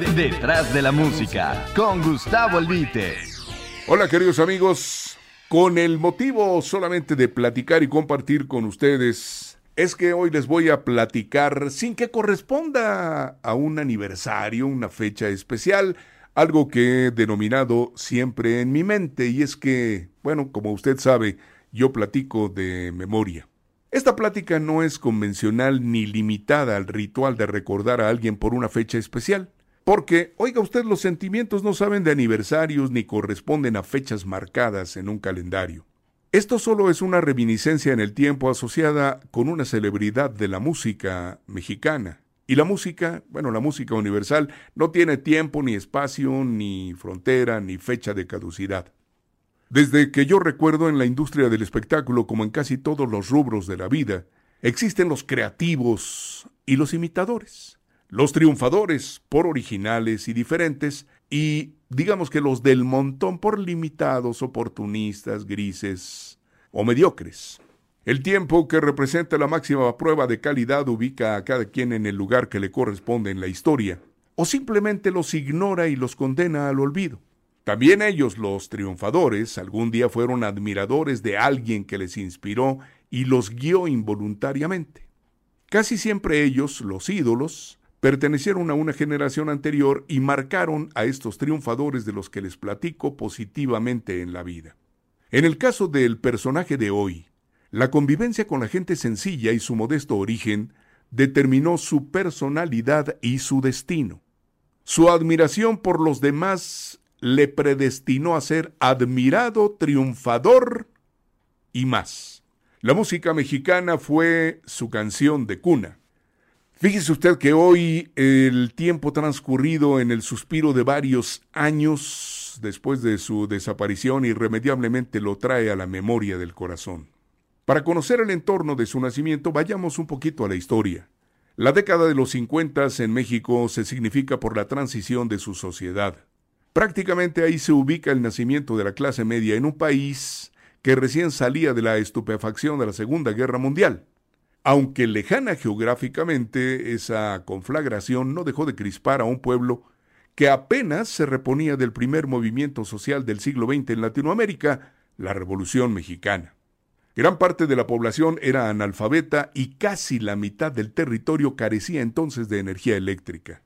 Detrás de la música, con Gustavo Albite. Hola queridos amigos, con el motivo solamente de platicar y compartir con ustedes, es que hoy les voy a platicar sin que corresponda a un aniversario, una fecha especial, algo que he denominado siempre en mi mente, y es que, bueno, como usted sabe, yo platico de memoria. Esta plática no es convencional ni limitada al ritual de recordar a alguien por una fecha especial. Porque, oiga usted, los sentimientos no saben de aniversarios ni corresponden a fechas marcadas en un calendario. Esto solo es una reminiscencia en el tiempo asociada con una celebridad de la música mexicana. Y la música, bueno, la música universal, no tiene tiempo, ni espacio, ni frontera, ni fecha de caducidad. Desde que yo recuerdo en la industria del espectáculo, como en casi todos los rubros de la vida, existen los creativos y los imitadores, los triunfadores por originales y diferentes, y digamos que los del montón por limitados, oportunistas, grises o mediocres. El tiempo que representa la máxima prueba de calidad ubica a cada quien en el lugar que le corresponde en la historia, o simplemente los ignora y los condena al olvido. También ellos, los triunfadores, algún día fueron admiradores de alguien que les inspiró y los guió involuntariamente. Casi siempre ellos, los ídolos, pertenecieron a una generación anterior y marcaron a estos triunfadores de los que les platico positivamente en la vida. En el caso del personaje de hoy, la convivencia con la gente sencilla y su modesto origen determinó su personalidad y su destino. Su admiración por los demás le predestinó a ser admirado, triunfador y más. La música mexicana fue su canción de cuna. Fíjese usted que hoy el tiempo transcurrido en el suspiro de varios años después de su desaparición irremediablemente lo trae a la memoria del corazón. Para conocer el entorno de su nacimiento vayamos un poquito a la historia. La década de los 50 en México se significa por la transición de su sociedad. Prácticamente ahí se ubica el nacimiento de la clase media en un país que recién salía de la estupefacción de la Segunda Guerra Mundial. Aunque lejana geográficamente, esa conflagración no dejó de crispar a un pueblo que apenas se reponía del primer movimiento social del siglo XX en Latinoamérica, la Revolución Mexicana. Gran parte de la población era analfabeta y casi la mitad del territorio carecía entonces de energía eléctrica.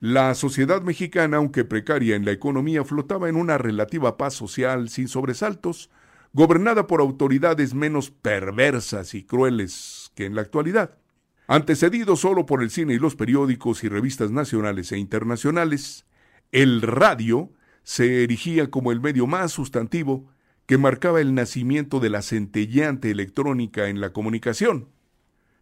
La sociedad mexicana, aunque precaria en la economía, flotaba en una relativa paz social sin sobresaltos, gobernada por autoridades menos perversas y crueles que en la actualidad. Antecedido solo por el cine y los periódicos y revistas nacionales e internacionales, el radio se erigía como el medio más sustantivo que marcaba el nacimiento de la centelleante electrónica en la comunicación.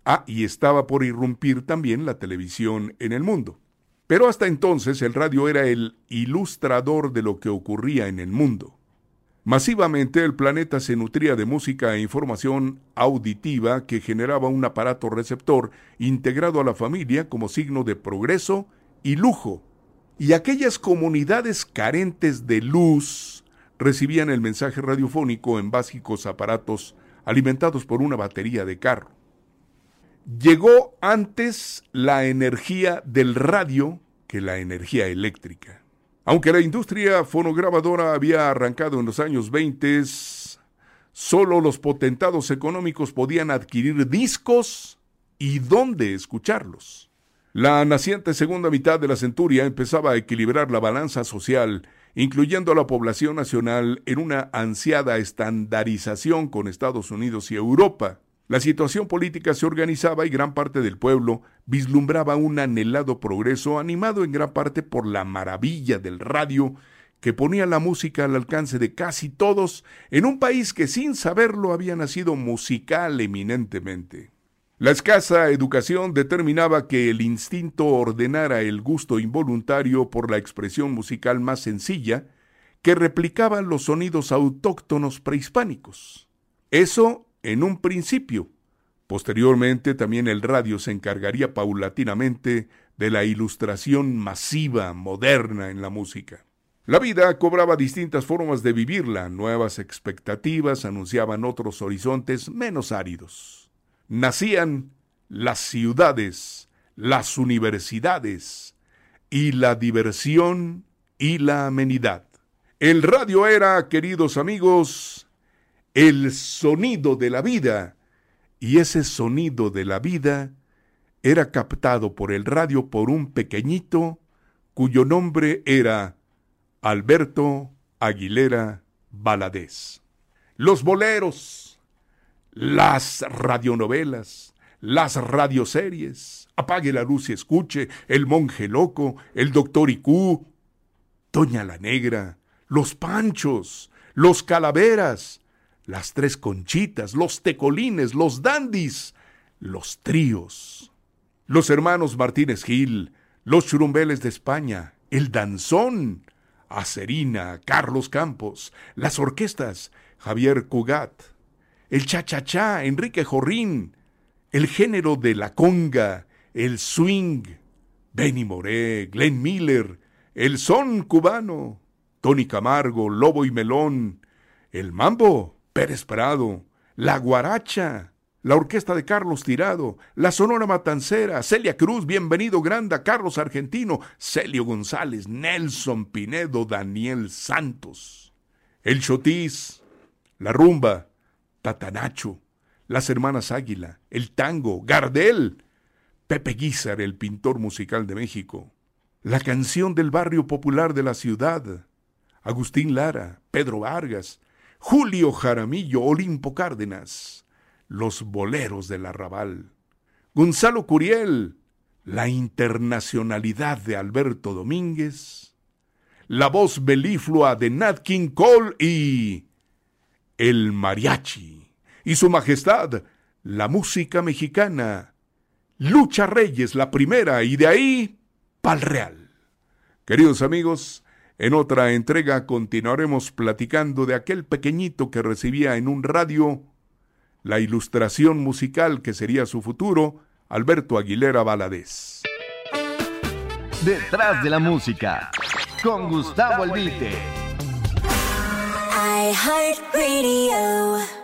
Ah, y estaba por irrumpir también la televisión en el mundo. Pero hasta entonces el radio era el ilustrador de lo que ocurría en el mundo. Masivamente el planeta se nutría de música e información auditiva que generaba un aparato receptor integrado a la familia como signo de progreso y lujo. Y aquellas comunidades carentes de luz recibían el mensaje radiofónico en básicos aparatos alimentados por una batería de carro. Llegó antes la energía del radio que la energía eléctrica. Aunque la industria fonograbadora había arrancado en los años 20, solo los potentados económicos podían adquirir discos y dónde escucharlos. La naciente segunda mitad de la centuria empezaba a equilibrar la balanza social, incluyendo a la población nacional en una ansiada estandarización con Estados Unidos y Europa. La situación política se organizaba y gran parte del pueblo vislumbraba un anhelado progreso animado en gran parte por la maravilla del radio que ponía la música al alcance de casi todos en un país que sin saberlo había nacido musical eminentemente. La escasa educación determinaba que el instinto ordenara el gusto involuntario por la expresión musical más sencilla que replicaban los sonidos autóctonos prehispánicos. Eso en un principio. Posteriormente también el radio se encargaría paulatinamente de la ilustración masiva, moderna en la música. La vida cobraba distintas formas de vivirla, nuevas expectativas anunciaban otros horizontes menos áridos. Nacían las ciudades, las universidades, y la diversión y la amenidad. El radio era, queridos amigos, el sonido de la vida, y ese sonido de la vida era captado por el radio por un pequeñito cuyo nombre era Alberto Aguilera Baladés. Los boleros, las radionovelas, las radioseries, Apague la luz y escuche, El monje loco, El doctor Icú, Doña la Negra, Los Panchos, Los Calaveras, Las Tres Conchitas, Los Tecolines, Los Dandis, Los Tríos, Los Hermanos Martínez Gil, Los Churumbeles de España, El Danzón, Acerina, Carlos Campos, Las Orquestas, Javier Cugat, El Cha-Cha-Cha, Enrique Jorrín, el género de la conga, el swing, Benny Moré, Glenn Miller, el son cubano, Tony Camargo, Lobo y Melón, el mambo, Pérez Prado, la guaracha, la orquesta de Carlos Tirado, la Sonora Matancera, Celia Cruz, Bienvenido Granda, Carlos Argentino, Celio González, Nelson Pinedo, Daniel Santos, el Chotis, la rumba, Tatanacho, las hermanas Águila, el tango, Gardel, Pepe Guizar, el pintor musical de México, la canción del barrio popular de la ciudad, Agustín Lara, Pedro Vargas, Julio Jaramillo, Olimpo Cárdenas, los boleros del arrabal, Gonzalo Curiel, la internacionalidad de Alberto Domínguez, la voz beliflua de Nat King Cole y el mariachi, y su majestad, la música mexicana, Lucha Reyes, la primera, y de ahí, Pal Real. Queridos amigos, en otra entrega continuaremos platicando de aquel pequeñito que recibía en un radio la ilustración musical que sería su futuro, Alberto Aguilera Valadez. Detrás de la música, con Gustavo Albite. I heart radio.